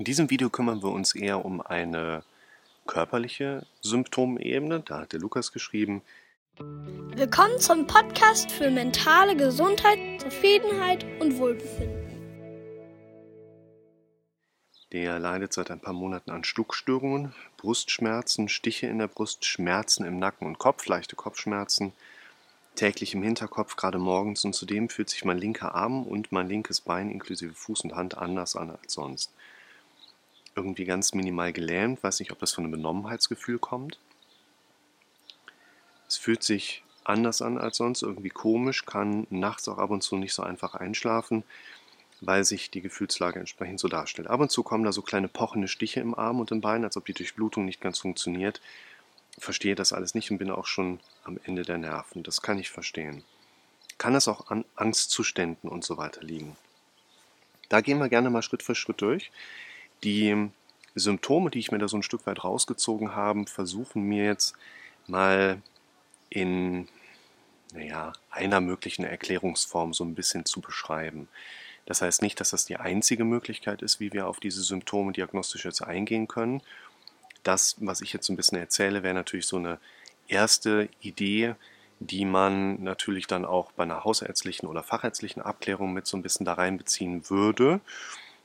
In diesem Video kümmern wir uns eher um eine körperliche Symptomebene. Da hat der Lukas geschrieben. Willkommen zum Podcast für mentale Gesundheit, Zufriedenheit und Wohlbefinden. Der leidet seit ein paar Monaten an Schluckstörungen, Brustschmerzen, Stiche in der Brust, Schmerzen im Nacken und Kopf, leichte Kopfschmerzen, täglich im Hinterkopf, gerade morgens. Und zudem fühlt sich mein linker Arm und mein linkes Bein inklusive Fuß und Hand anders an als sonst irgendwie ganz minimal gelähmt. Weiß nicht, ob das von einem Benommenheitsgefühl kommt. Es fühlt sich anders an als sonst, irgendwie komisch, kann nachts auch ab und zu nicht so einfach einschlafen, weil sich die Gefühlslage entsprechend so darstellt. Ab und zu kommen da so kleine pochende Stiche im Arm und im Bein, als ob die Durchblutung nicht ganz funktioniert. Verstehe das alles nicht und bin auch schon am Ende der Nerven. Das kann ich verstehen. Kann es auch an Angstzuständen und so weiter liegen? Da gehen wir gerne mal Schritt für Schritt durch. Die Symptome, die ich mir da so ein Stück weit rausgezogen habe, versuchen mir jetzt mal in naja, einer möglichen Erklärungsform so ein bisschen zu beschreiben. Das heißt nicht, dass das die einzige Möglichkeit ist, wie wir auf diese Symptome diagnostisch jetzt eingehen können. Das, was ich jetzt so ein bisschen erzähle, wäre natürlich so eine erste Idee, die man natürlich dann auch bei einer hausärztlichen oder fachärztlichen Abklärung mit so ein bisschen da reinbeziehen würde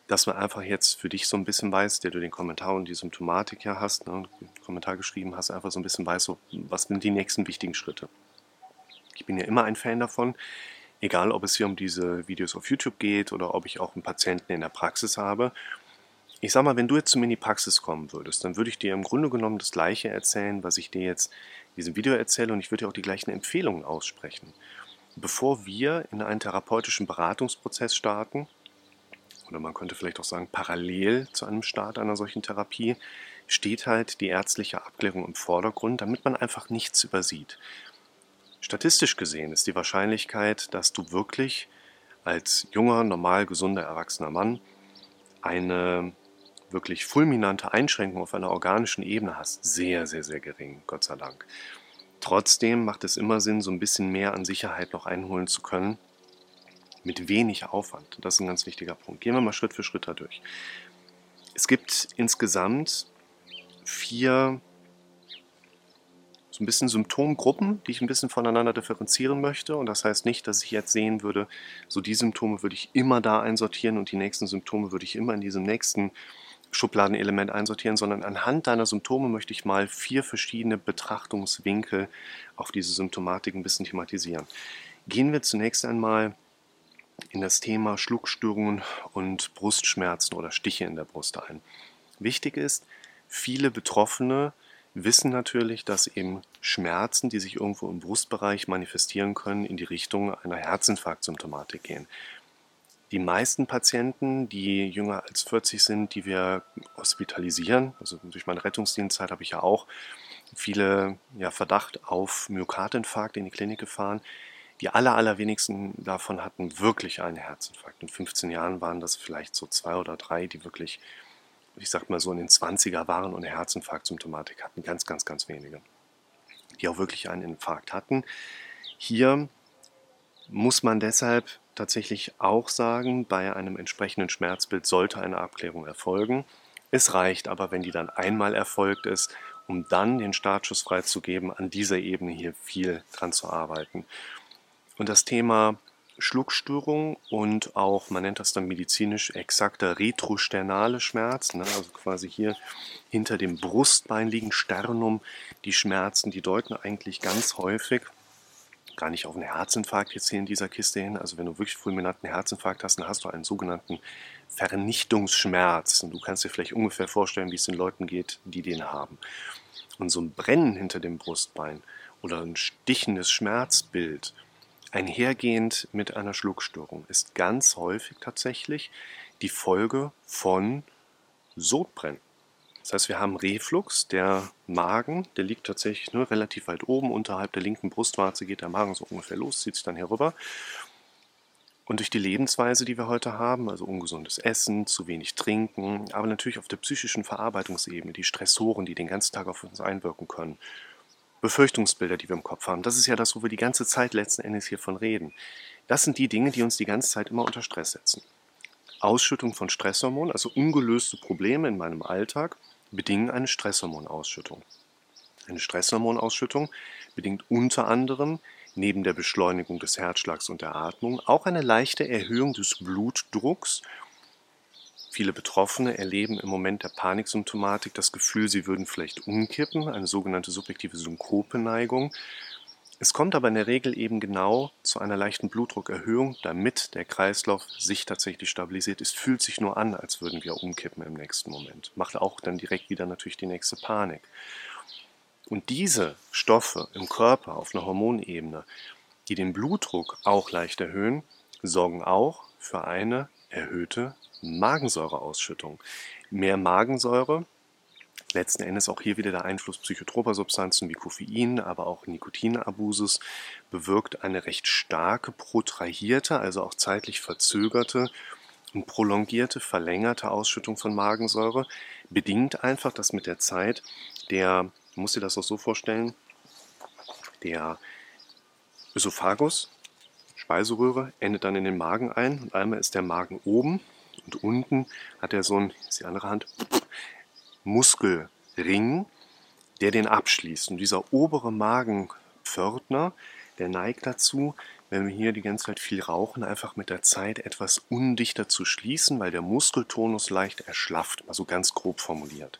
dass man einfach jetzt für dich so ein bisschen weiß, der du den Kommentar und die Symptomatik ja hast, ne, Kommentar geschrieben hast, einfach so ein bisschen weiß, so, was sind die nächsten wichtigen Schritte. Ich bin ja immer ein Fan davon, egal ob es hier um diese Videos auf YouTube geht oder ob ich auch einen Patienten in der Praxis habe. Ich sag mal, wenn du jetzt zu mir in die Praxis kommen würdest, dann würde ich dir im Grunde genommen das Gleiche erzählen, was ich dir jetzt in diesem Video erzähle und ich würde dir auch die gleichen Empfehlungen aussprechen. Bevor wir in einen therapeutischen Beratungsprozess starten, oder man könnte vielleicht auch sagen, parallel zu einem Start einer solchen Therapie, steht halt die ärztliche Abklärung im Vordergrund, damit man einfach nichts übersieht. Statistisch gesehen ist die Wahrscheinlichkeit, dass du wirklich als junger, normal gesunder, erwachsener Mann eine wirklich fulminante Einschränkung auf einer organischen Ebene hast, sehr, sehr, sehr gering, Gott sei Dank. Trotzdem macht es immer Sinn, so ein bisschen mehr an Sicherheit noch einholen zu können, mit wenig Aufwand. Das ist ein ganz wichtiger Punkt. Gehen wir mal Schritt für Schritt da durch. Es gibt insgesamt vier so ein bisschen Symptomgruppen, die ich ein bisschen voneinander differenzieren möchte. Und das heißt nicht, dass ich jetzt sehen würde, so die Symptome würde ich immer da einsortieren und die nächsten Symptome würde ich immer in diesem nächsten Schubladenelement einsortieren, sondern anhand deiner Symptome möchte ich mal vier verschiedene Betrachtungswinkel auf diese Symptomatik ein bisschen thematisieren. Gehen wir zunächst einmal in das Thema Schluckstörungen und Brustschmerzen oder Stiche in der Brust ein. Wichtig ist, viele Betroffene wissen natürlich, dass eben Schmerzen, die sich irgendwo im Brustbereich manifestieren können, in die Richtung einer Herzinfarktsymptomatik gehen. Die meisten Patienten, die jünger als 40 sind, die wir hospitalisieren, also durch meine Rettungsdienstzeit habe ich ja auch viele ja, Verdacht auf Myokardinfarkt in die Klinik gefahren, die aller, allerwenigsten davon hatten wirklich einen Herzinfarkt. In 15 Jahren waren das vielleicht so zwei oder drei, die wirklich, ich sag mal so in den 20er waren und eine Herzinfarktsymptomatik hatten. Ganz, ganz, ganz wenige. Die auch wirklich einen Infarkt hatten. Hier muss man deshalb tatsächlich auch sagen, bei einem entsprechenden Schmerzbild sollte eine Abklärung erfolgen. Es reicht aber, wenn die dann einmal erfolgt ist, um dann den Startschuss freizugeben, an dieser Ebene hier viel dran zu arbeiten. Und das Thema Schluckstörung und auch, man nennt das dann medizinisch exakter retrosternale Schmerzen, ne? also quasi hier hinter dem Brustbein liegen Sternum, die Schmerzen, die deuten eigentlich ganz häufig gar nicht auf einen Herzinfarkt jetzt hier in dieser Kiste hin. Also wenn du wirklich fulminanten Herzinfarkt hast, dann hast du einen sogenannten Vernichtungsschmerz. Und du kannst dir vielleicht ungefähr vorstellen, wie es den Leuten geht, die den haben. Und so ein Brennen hinter dem Brustbein oder ein stichendes Schmerzbild Einhergehend mit einer Schluckstörung ist ganz häufig tatsächlich die Folge von Sodbrennen. Das heißt, wir haben Reflux, der Magen, der liegt tatsächlich nur relativ weit oben, unterhalb der linken Brustwarze geht der Magen so ungefähr los, zieht sich dann herüber. Und durch die Lebensweise, die wir heute haben, also ungesundes Essen, zu wenig Trinken, aber natürlich auf der psychischen Verarbeitungsebene, die Stressoren, die den ganzen Tag auf uns einwirken können, Befürchtungsbilder, die wir im Kopf haben. Das ist ja das, wo wir die ganze Zeit letzten Endes hiervon reden. Das sind die Dinge, die uns die ganze Zeit immer unter Stress setzen. Ausschüttung von Stresshormonen, also ungelöste Probleme in meinem Alltag, bedingen eine Stresshormonausschüttung. Eine Stresshormonausschüttung bedingt unter anderem neben der Beschleunigung des Herzschlags und der Atmung auch eine leichte Erhöhung des Blutdrucks. Viele Betroffene erleben im Moment der Paniksymptomatik das Gefühl, sie würden vielleicht umkippen, eine sogenannte subjektive Synkopeneigung. Es kommt aber in der Regel eben genau zu einer leichten Blutdruckerhöhung, damit der Kreislauf sich tatsächlich stabilisiert. Es fühlt sich nur an, als würden wir umkippen im nächsten Moment. Macht auch dann direkt wieder natürlich die nächste Panik. Und diese Stoffe im Körper auf einer Hormonebene, die den Blutdruck auch leicht erhöhen, sorgen auch für eine erhöhte Magensäureausschüttung. Mehr Magensäure letzten Endes auch hier wieder der Einfluss psychotroper Substanzen wie Koffein, aber auch Nikotinabusus bewirkt eine recht starke, protrahierte, also auch zeitlich verzögerte und prolongierte, verlängerte Ausschüttung von Magensäure, bedingt einfach, dass mit der Zeit der, muss dir das auch so vorstellen, der Ösophagus, Speiseröhre, endet dann in den Magen ein und einmal ist der Magen oben und unten hat er so ein, ist die andere Hand, Muskelring, der den abschließt. Und dieser obere Magenpförtner, der neigt dazu, wenn wir hier die ganze Zeit viel rauchen, einfach mit der Zeit etwas undichter zu schließen, weil der Muskeltonus leicht erschlafft, also ganz grob formuliert.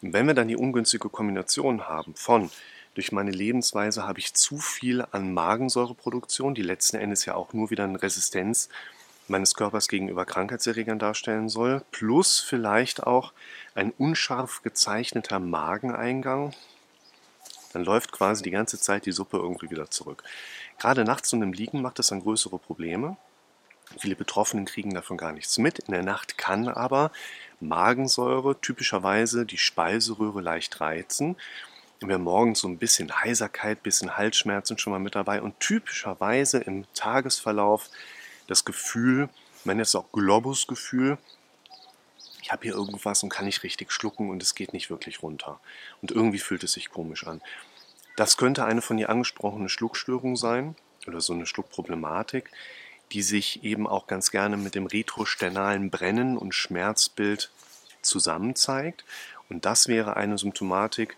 Und wenn wir dann die ungünstige Kombination haben von durch meine Lebensweise habe ich zu viel an Magensäureproduktion, die letzten Endes ja auch nur wieder eine Resistenz meines Körpers gegenüber Krankheitserregern darstellen soll, plus vielleicht auch ein unscharf gezeichneter Mageneingang, dann läuft quasi die ganze Zeit die Suppe irgendwie wieder zurück. Gerade nachts und im Liegen macht das dann größere Probleme. Viele Betroffenen kriegen davon gar nichts mit. In der Nacht kann aber Magensäure typischerweise die Speiseröhre leicht reizen. Wir morgens so ein bisschen Heiserkeit, bisschen Halsschmerzen schon mal mit dabei und typischerweise im Tagesverlauf das Gefühl, man jetzt auch Globusgefühl, ich habe hier irgendwas und kann nicht richtig schlucken und es geht nicht wirklich runter. Und irgendwie fühlt es sich komisch an. Das könnte eine von dir angesprochene Schluckstörung sein oder so eine Schluckproblematik, die sich eben auch ganz gerne mit dem retrosternalen Brennen und Schmerzbild zusammen zeigt. Und das wäre eine Symptomatik,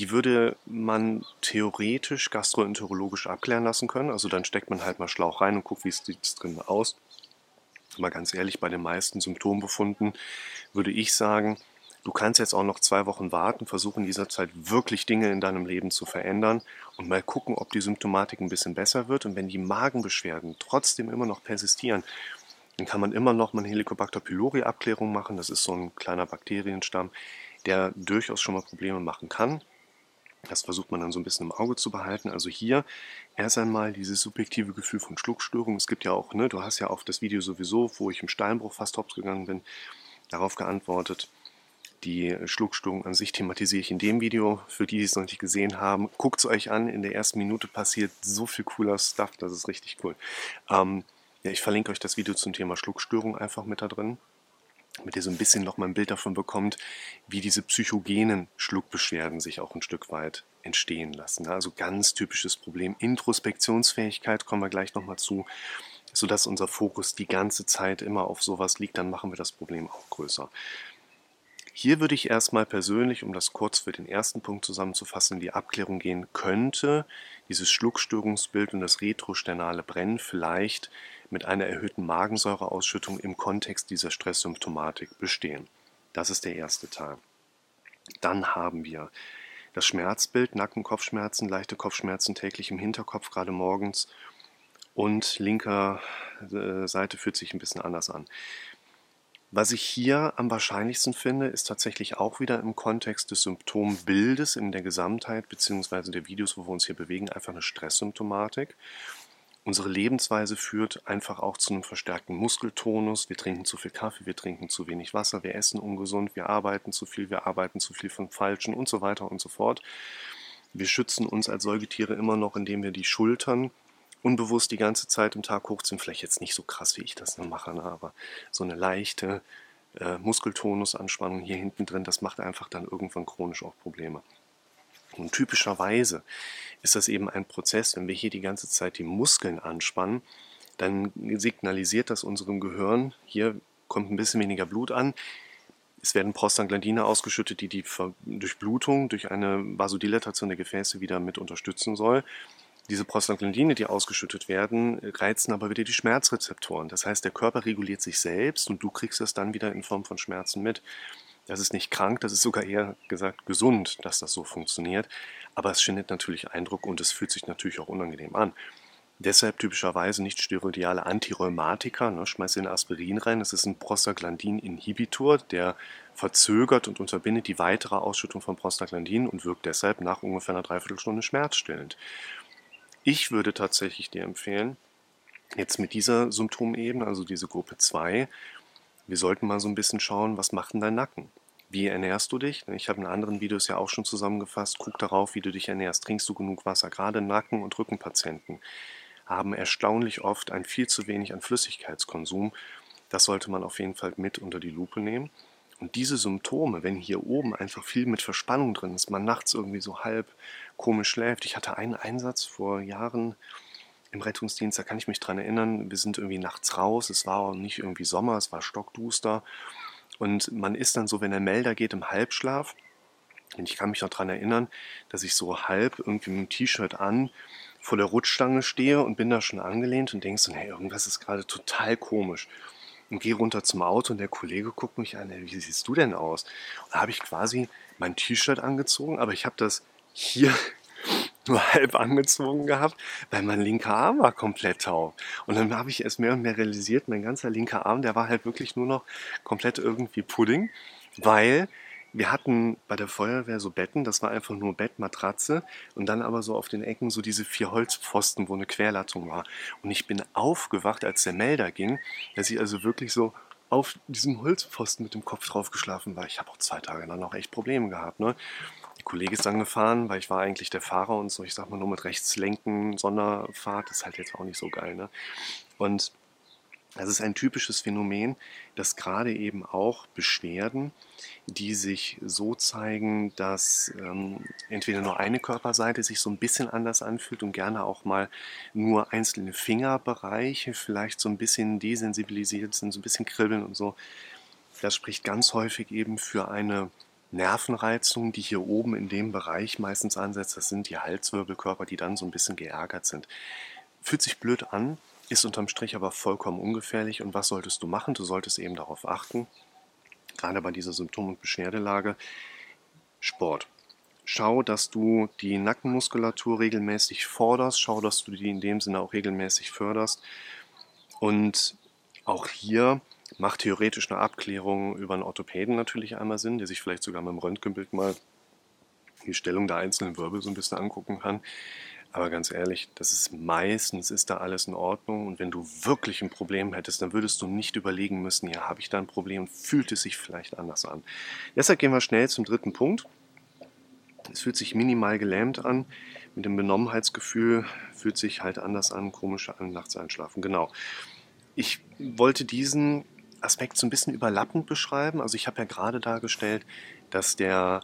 die würde man theoretisch gastroenterologisch abklären lassen können. Also dann steckt man halt mal Schlauch rein und guckt, wie sieht es drin aus. Mal ganz ehrlich, bei den meisten Symptombefunden würde ich sagen, du kannst jetzt auch noch zwei Wochen warten, versuchen in dieser Zeit wirklich Dinge in deinem Leben zu verändern und mal gucken, ob die Symptomatik ein bisschen besser wird. Und wenn die Magenbeschwerden trotzdem immer noch persistieren, dann kann man immer noch mal eine Helicobacter pylori Abklärung machen. Das ist so ein kleiner Bakterienstamm, der durchaus schon mal Probleme machen kann. Das versucht man dann so ein bisschen im Auge zu behalten. Also hier erst einmal dieses subjektive Gefühl von Schluckstörung. Es gibt ja auch, ne, du hast ja auf das Video sowieso, wo ich im Steinbruch fast hops gegangen bin, darauf geantwortet. Die Schluckstörung an sich thematisiere ich in dem Video. Für die, die es noch nicht gesehen haben, guckt es euch an. In der ersten Minute passiert so viel cooler Stuff, das ist richtig cool. Ähm, ja, ich verlinke euch das Video zum Thema Schluckstörung einfach mit da drin damit ihr so ein bisschen noch mal ein Bild davon bekommt, wie diese psychogenen Schluckbeschwerden sich auch ein Stück weit entstehen lassen. Also ganz typisches Problem. Introspektionsfähigkeit kommen wir gleich noch mal zu, sodass unser Fokus die ganze Zeit immer auf sowas liegt, dann machen wir das Problem auch größer. Hier würde ich erstmal persönlich, um das kurz für den ersten Punkt zusammenzufassen, in die Abklärung gehen könnte, dieses Schluckstörungsbild und das retrosternale Brennen vielleicht mit einer erhöhten Magensäureausschüttung im Kontext dieser Stresssymptomatik bestehen. Das ist der erste Teil. Dann haben wir das Schmerzbild, Nacken, Kopfschmerzen, leichte Kopfschmerzen täglich im Hinterkopf, gerade morgens. Und linker äh, Seite fühlt sich ein bisschen anders an. Was ich hier am wahrscheinlichsten finde, ist tatsächlich auch wieder im Kontext des Symptombildes in der Gesamtheit, beziehungsweise der Videos, wo wir uns hier bewegen, einfach eine Stresssymptomatik. Unsere Lebensweise führt einfach auch zu einem verstärkten Muskeltonus. Wir trinken zu viel Kaffee, wir trinken zu wenig Wasser, wir essen ungesund, wir arbeiten zu viel, wir arbeiten zu viel von Falschen und so weiter und so fort. Wir schützen uns als Säugetiere immer noch, indem wir die Schultern unbewusst die ganze Zeit im Tag hochziehen. Vielleicht jetzt nicht so krass, wie ich das mache, ne, aber so eine leichte äh, Muskeltonusanspannung hier hinten drin, das macht einfach dann irgendwann chronisch auch Probleme. Und typischerweise ist das eben ein Prozess, wenn wir hier die ganze Zeit die Muskeln anspannen, dann signalisiert das unserem Gehirn, hier kommt ein bisschen weniger Blut an. Es werden Prostaglandine ausgeschüttet, die die Durchblutung durch eine Vasodilatation der Gefäße wieder mit unterstützen soll. Diese Prostaglandine, die ausgeschüttet werden, reizen aber wieder die Schmerzrezeptoren. Das heißt, der Körper reguliert sich selbst und du kriegst es dann wieder in Form von Schmerzen mit. Das ist nicht krank, das ist sogar eher gesagt gesund, dass das so funktioniert. Aber es schindet natürlich Eindruck und es fühlt sich natürlich auch unangenehm an. Deshalb typischerweise nicht steroidiale Antirheumatika. Ne? Schmeiß in Aspirin rein. Das ist ein Prostaglandin-Inhibitor, der verzögert und unterbindet die weitere Ausschüttung von Prostaglandin und wirkt deshalb nach ungefähr einer Dreiviertelstunde schmerzstillend. Ich würde tatsächlich dir empfehlen, jetzt mit dieser Symptomebene, also diese Gruppe 2, wir sollten mal so ein bisschen schauen, was macht denn dein Nacken? Wie ernährst du dich? Ich habe in anderen Videos ja auch schon zusammengefasst. Guck darauf, wie du dich ernährst. Trinkst du genug Wasser? Gerade Nacken- und Rückenpatienten haben erstaunlich oft ein viel zu wenig an Flüssigkeitskonsum. Das sollte man auf jeden Fall mit unter die Lupe nehmen. Und diese Symptome, wenn hier oben einfach viel mit Verspannung drin ist, man nachts irgendwie so halb komisch schläft. Ich hatte einen Einsatz vor Jahren im Rettungsdienst, da kann ich mich dran erinnern, wir sind irgendwie nachts raus, es war nicht irgendwie Sommer, es war stockduster. Und man ist dann so, wenn der Melder geht, im Halbschlaf. Und ich kann mich noch daran erinnern, dass ich so halb irgendwie mit dem T-Shirt an vor der Rutschstange stehe und bin da schon angelehnt und denke so, hey, irgendwas ist gerade total komisch. Und gehe runter zum Auto und der Kollege guckt mich an, hey, wie siehst du denn aus? Und da habe ich quasi mein T-Shirt angezogen, aber ich habe das hier nur halb angezogen gehabt, weil mein linker Arm war komplett taub. Und dann habe ich erst mehr und mehr realisiert, mein ganzer linker Arm, der war halt wirklich nur noch komplett irgendwie Pudding, weil wir hatten bei der Feuerwehr so Betten, das war einfach nur Bett, Matratze und dann aber so auf den Ecken so diese vier Holzpfosten, wo eine Querlattung war. Und ich bin aufgewacht, als der Melder ging, dass ich also wirklich so auf diesem Holzpfosten mit dem Kopf drauf geschlafen war. Ich habe auch zwei Tage dann auch echt Probleme gehabt. Ne? Kollege ist dann gefahren, weil ich war eigentlich der Fahrer und so, ich sag mal nur mit Rechtslenken, Sonderfahrt, ist halt jetzt auch nicht so geil. Ne? Und das ist ein typisches Phänomen, dass gerade eben auch Beschwerden, die sich so zeigen, dass ähm, entweder nur eine Körperseite sich so ein bisschen anders anfühlt und gerne auch mal nur einzelne Fingerbereiche vielleicht so ein bisschen desensibilisiert sind, so ein bisschen kribbeln und so. Das spricht ganz häufig eben für eine Nervenreizung, die hier oben in dem Bereich meistens ansetzt. Das sind die Halswirbelkörper, die dann so ein bisschen geärgert sind. Fühlt sich blöd an, ist unterm Strich aber vollkommen ungefährlich. Und was solltest du machen? Du solltest eben darauf achten, gerade bei dieser Symptom- und Beschwerdelage, Sport. Schau, dass du die Nackenmuskulatur regelmäßig forderst. Schau, dass du die in dem Sinne auch regelmäßig förderst. Und auch hier macht theoretisch eine Abklärung über einen Orthopäden natürlich einmal Sinn, der sich vielleicht sogar mit dem Röntgenbild mal die Stellung der einzelnen Wirbel so ein bisschen angucken kann. Aber ganz ehrlich, das ist meistens ist da alles in Ordnung. Und wenn du wirklich ein Problem hättest, dann würdest du nicht überlegen müssen, ja, habe ich da ein Problem? Fühlt es sich vielleicht anders an? Deshalb gehen wir schnell zum dritten Punkt. Es fühlt sich minimal gelähmt an. Mit dem Benommenheitsgefühl fühlt sich halt anders an, komisch an, nachts einschlafen. Genau. Ich wollte diesen Aspekt so ein bisschen überlappend beschreiben. Also ich habe ja gerade dargestellt, dass der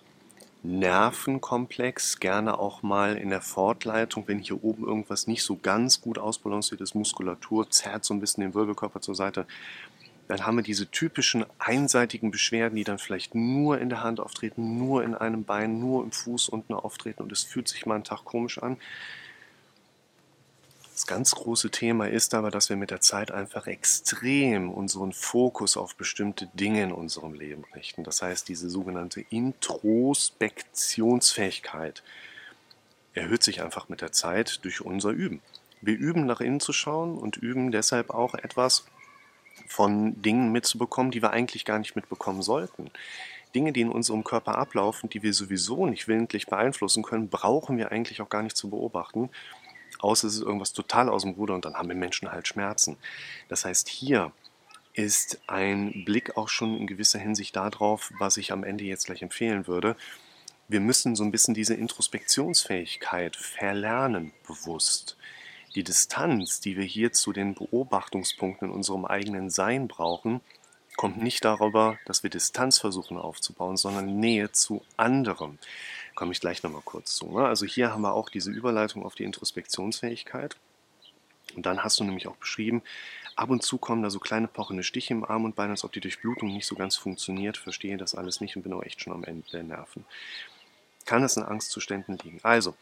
Nervenkomplex gerne auch mal in der Fortleitung, wenn hier oben irgendwas nicht so ganz gut ausbalanciert ist, Muskulatur zerrt so ein bisschen den Wirbelkörper zur Seite, dann haben wir diese typischen einseitigen Beschwerden, die dann vielleicht nur in der Hand auftreten, nur in einem Bein, nur im Fuß unten auftreten und es fühlt sich mal einen Tag komisch an. Das ganz große Thema ist aber, dass wir mit der Zeit einfach extrem unseren Fokus auf bestimmte Dinge in unserem Leben richten. Das heißt, diese sogenannte Introspektionsfähigkeit erhöht sich einfach mit der Zeit durch unser Üben. Wir üben nach innen zu schauen und üben deshalb auch etwas von Dingen mitzubekommen, die wir eigentlich gar nicht mitbekommen sollten. Dinge, die in unserem Körper ablaufen, die wir sowieso nicht willentlich beeinflussen können, brauchen wir eigentlich auch gar nicht zu beobachten außer es ist irgendwas total aus dem Ruder und dann haben wir Menschen halt Schmerzen. Das heißt, hier ist ein Blick auch schon in gewisser Hinsicht darauf, was ich am Ende jetzt gleich empfehlen würde. Wir müssen so ein bisschen diese Introspektionsfähigkeit verlernen, bewusst. Die Distanz, die wir hier zu den Beobachtungspunkten in unserem eigenen Sein brauchen, kommt nicht darüber, dass wir Distanz versuchen aufzubauen, sondern Nähe zu anderem komme ich gleich nochmal kurz zu. Ne? Also hier haben wir auch diese Überleitung auf die Introspektionsfähigkeit. Und dann hast du nämlich auch beschrieben, Ab und zu kommen da so kleine pochende Stiche im Arm und Bein, als ob die Durchblutung nicht so ganz funktioniert. Verstehe das alles nicht und bin auch echt schon am Ende der Nerven. Kann es an Angstzuständen liegen? Also,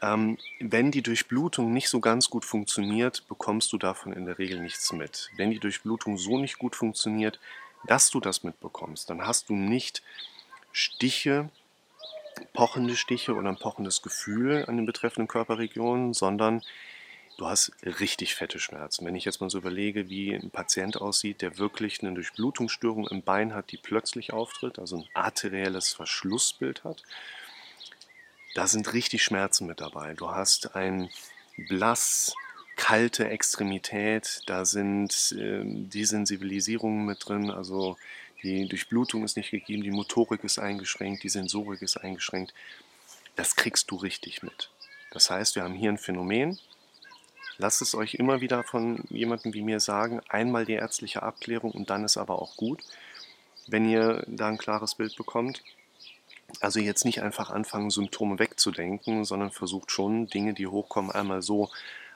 ähm, wenn die Durchblutung nicht so ganz gut funktioniert, bekommst du davon in der Regel nichts mit. Wenn die Durchblutung so nicht gut funktioniert, dass du das mitbekommst, dann hast du nicht Stiche, pochende Stiche oder ein pochendes Gefühl an den betreffenden Körperregionen, sondern du hast richtig fette Schmerzen. Wenn ich jetzt mal so überlege, wie ein Patient aussieht, der wirklich eine Durchblutungsstörung im Bein hat, die plötzlich auftritt, also ein arterielles Verschlussbild hat, da sind richtig Schmerzen mit dabei. Du hast ein blass, kalte Extremität, da sind äh, Desensibilisierungen mit drin, also die Durchblutung ist nicht gegeben, die Motorik ist eingeschränkt, die Sensorik ist eingeschränkt. Das kriegst du richtig mit. Das heißt, wir haben hier ein Phänomen. Lasst es euch immer wieder von jemandem wie mir sagen, einmal die ärztliche Abklärung und dann ist aber auch gut, wenn ihr da ein klares Bild bekommt. Also jetzt nicht einfach anfangen, Symptome wegzudenken, sondern versucht schon, Dinge, die hochkommen, einmal so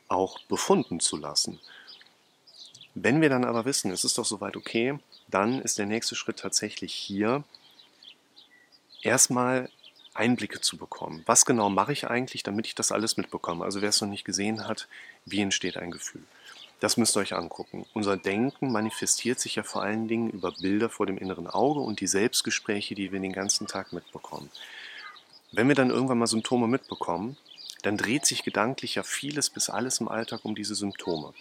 auch befunden zu lassen. Wenn wir dann aber wissen, es ist doch soweit okay, dann ist der nächste Schritt tatsächlich hier, erstmal Einblicke zu bekommen. Was genau mache ich eigentlich, damit ich das alles mitbekomme? Also wer es noch nicht gesehen hat, wie entsteht ein Gefühl? Das müsst ihr euch angucken. Unser Denken manifestiert sich ja vor allen Dingen über Bilder vor dem inneren Auge und die Selbstgespräche, die wir den ganzen Tag mitbekommen. Wenn wir dann irgendwann mal Symptome mitbekommen, dann dreht sich gedanklich ja vieles bis alles im Alltag um diese Symptome.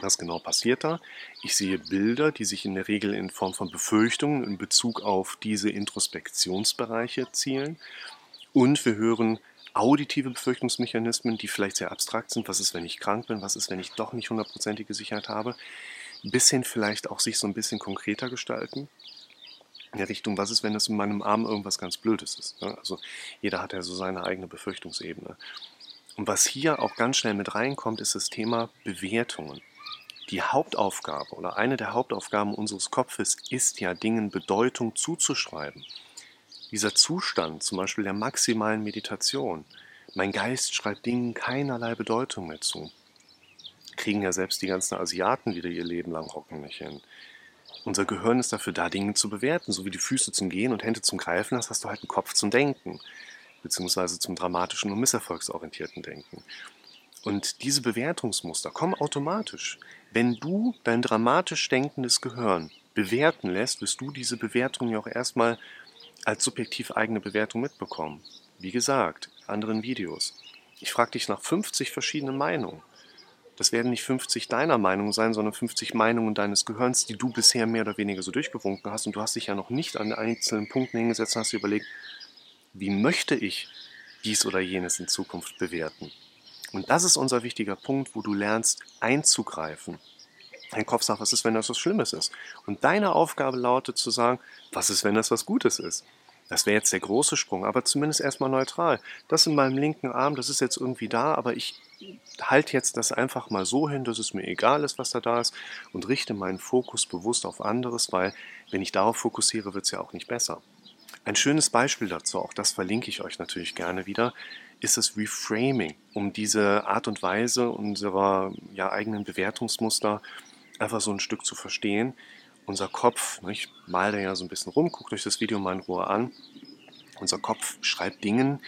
Was genau passiert da? Ich sehe Bilder, die sich in der Regel in Form von Befürchtungen in Bezug auf diese Introspektionsbereiche zielen. Und wir hören auditive Befürchtungsmechanismen, die vielleicht sehr abstrakt sind. Was ist, wenn ich krank bin? Was ist, wenn ich doch nicht hundertprozentige Sicherheit habe? Bis hin vielleicht auch sich so ein bisschen konkreter gestalten. In der Richtung, was ist, wenn das in meinem Arm irgendwas ganz Blödes ist? Ne? Also jeder hat ja so seine eigene Befürchtungsebene. Und was hier auch ganz schnell mit reinkommt, ist das Thema Bewertungen die Hauptaufgabe oder eine der Hauptaufgaben unseres Kopfes ist ja, Dingen Bedeutung zuzuschreiben. Dieser Zustand, zum Beispiel der maximalen Meditation, mein Geist schreibt Dingen keinerlei Bedeutung mehr zu. Kriegen ja selbst die ganzen Asiaten wieder ihr Leben lang Hocken nicht hin. Unser Gehirn ist dafür da, Dinge zu bewerten. So wie die Füße zum Gehen und Hände zum Greifen hast, hast du halt einen Kopf zum Denken, beziehungsweise zum dramatischen und misserfolgsorientierten Denken. Und diese Bewertungsmuster kommen automatisch. Wenn du dein dramatisch denkendes Gehirn bewerten lässt, wirst du diese Bewertung ja auch erstmal als subjektiv eigene Bewertung mitbekommen. Wie gesagt, anderen Videos. Ich frage dich nach 50 verschiedenen Meinungen. Das werden nicht 50 deiner Meinungen sein, sondern 50 Meinungen deines Gehirns, die du bisher mehr oder weniger so durchgewunken hast. Und du hast dich ja noch nicht an einzelnen Punkten hingesetzt und hast dir überlegt, wie möchte ich dies oder jenes in Zukunft bewerten. Und das ist unser wichtiger Punkt, wo du lernst einzugreifen. Dein Kopf sagt, was ist, wenn das was Schlimmes ist? Und deine Aufgabe lautet zu sagen, was ist, wenn das was Gutes ist? Das wäre jetzt der große Sprung, aber zumindest erstmal neutral. Das in meinem linken Arm, das ist jetzt irgendwie da, aber ich halte jetzt das einfach mal so hin, dass es mir egal ist, was da da ist und richte meinen Fokus bewusst auf anderes, weil wenn ich darauf fokussiere, wird es ja auch nicht besser. Ein schönes Beispiel dazu, auch das verlinke ich euch natürlich gerne wieder, ist das Reframing, um diese Art und Weise unserer ja, eigenen Bewertungsmuster einfach so ein Stück zu verstehen. Unser Kopf, ne, ich mal da ja so ein bisschen rum, guckt euch das Video mal in Ruhe an. Unser Kopf schreibt Dingen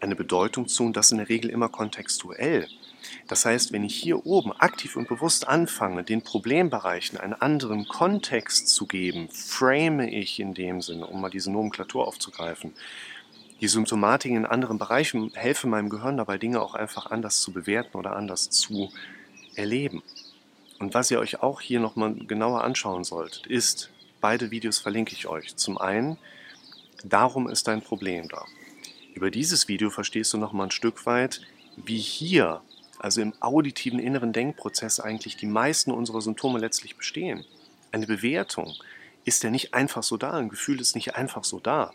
eine Bedeutung zu und das in der Regel immer kontextuell. Das heißt, wenn ich hier oben aktiv und bewusst anfange, den Problembereichen einen anderen Kontext zu geben, frame ich in dem Sinne, um mal diese Nomenklatur aufzugreifen, die Symptomatik in anderen Bereichen helfen meinem Gehirn dabei, Dinge auch einfach anders zu bewerten oder anders zu erleben. Und was ihr euch auch hier nochmal genauer anschauen solltet, ist, beide Videos verlinke ich euch. Zum einen, darum ist dein Problem da. Über dieses Video verstehst du nochmal ein Stück weit, wie hier, also im auditiven inneren Denkprozess eigentlich die meisten unserer Symptome letztlich bestehen. Eine Bewertung ist ja nicht einfach so da, ein Gefühl ist nicht einfach so da.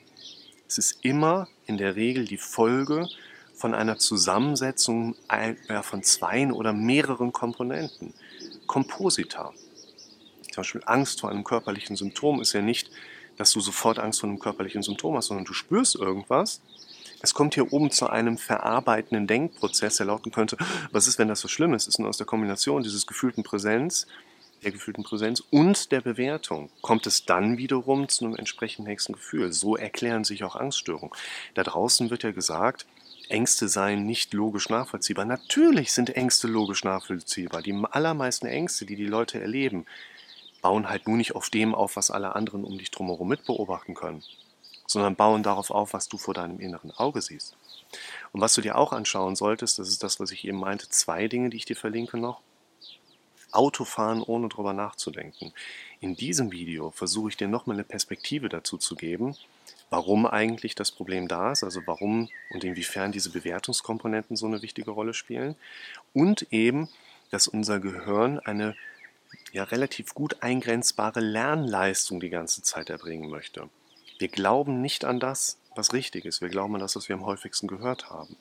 Es ist immer in der Regel die Folge von einer Zusammensetzung von zwei oder mehreren Komponenten. Komposita. Zum Beispiel Angst vor einem körperlichen Symptom ist ja nicht, dass du sofort Angst vor einem körperlichen Symptom hast, sondern du spürst irgendwas. Es kommt hier oben zu einem verarbeitenden Denkprozess, der lauten könnte, was ist, wenn das so schlimm ist? Ist nur aus der Kombination dieses gefühlten Präsenz der gefühlten Präsenz und der Bewertung kommt es dann wiederum zu einem entsprechend nächsten Gefühl. So erklären sich auch Angststörungen. Da draußen wird ja gesagt, Ängste seien nicht logisch nachvollziehbar. Natürlich sind Ängste logisch nachvollziehbar. Die allermeisten Ängste, die die Leute erleben, bauen halt nur nicht auf dem auf, was alle anderen um dich drumherum mitbeobachten können, sondern bauen darauf auf, was du vor deinem inneren Auge siehst. Und was du dir auch anschauen solltest, das ist das, was ich eben meinte, zwei Dinge, die ich dir verlinke noch. Autofahren, ohne drüber nachzudenken. In diesem Video versuche ich dir nochmal eine Perspektive dazu zu geben, warum eigentlich das Problem da ist, also warum und inwiefern diese Bewertungskomponenten so eine wichtige Rolle spielen und eben, dass unser Gehirn eine ja relativ gut eingrenzbare Lernleistung die ganze Zeit erbringen möchte. Wir glauben nicht an das, was richtig ist. Wir glauben an das, was wir am häufigsten gehört haben.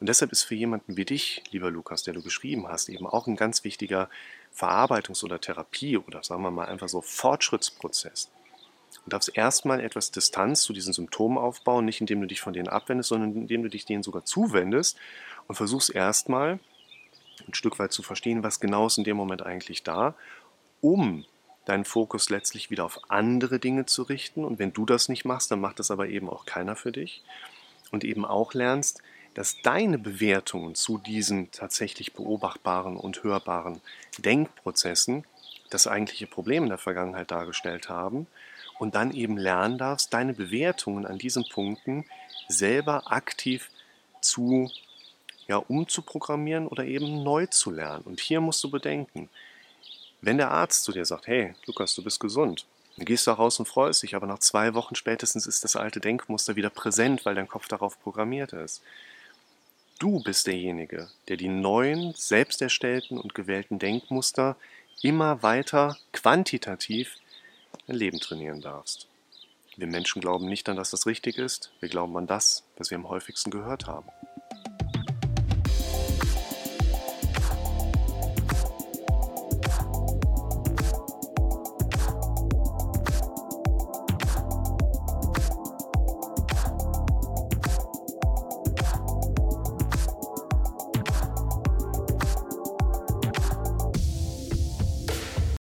Und deshalb ist für jemanden wie dich, lieber Lukas, der du geschrieben hast, eben auch ein ganz wichtiger Verarbeitungs- oder Therapie- oder sagen wir mal einfach so Fortschrittsprozess. Du darfst erstmal etwas Distanz zu diesen Symptomen aufbauen, nicht indem du dich von denen abwendest, sondern indem du dich denen sogar zuwendest und versuchst erstmal ein Stück weit zu verstehen, was genau ist in dem Moment eigentlich da, um deinen Fokus letztlich wieder auf andere Dinge zu richten. Und wenn du das nicht machst, dann macht das aber eben auch keiner für dich. Und eben auch lernst, dass deine Bewertungen zu diesen tatsächlich beobachtbaren und hörbaren Denkprozessen das eigentliche Problem in der Vergangenheit dargestellt haben und dann eben lernen darfst, deine Bewertungen an diesen Punkten selber aktiv zu ja, umzuprogrammieren oder eben neu zu lernen. Und hier musst du bedenken, wenn der Arzt zu dir sagt, hey, Lukas, du bist gesund, dann gehst du raus und freust dich, aber nach zwei Wochen spätestens ist das alte Denkmuster wieder präsent, weil dein Kopf darauf programmiert ist. Du bist derjenige, der die neuen, selbst erstellten und gewählten Denkmuster immer weiter quantitativ dein Leben trainieren darfst. Wir Menschen glauben nicht an, dass das richtig ist, wir glauben an das, was wir am häufigsten gehört haben.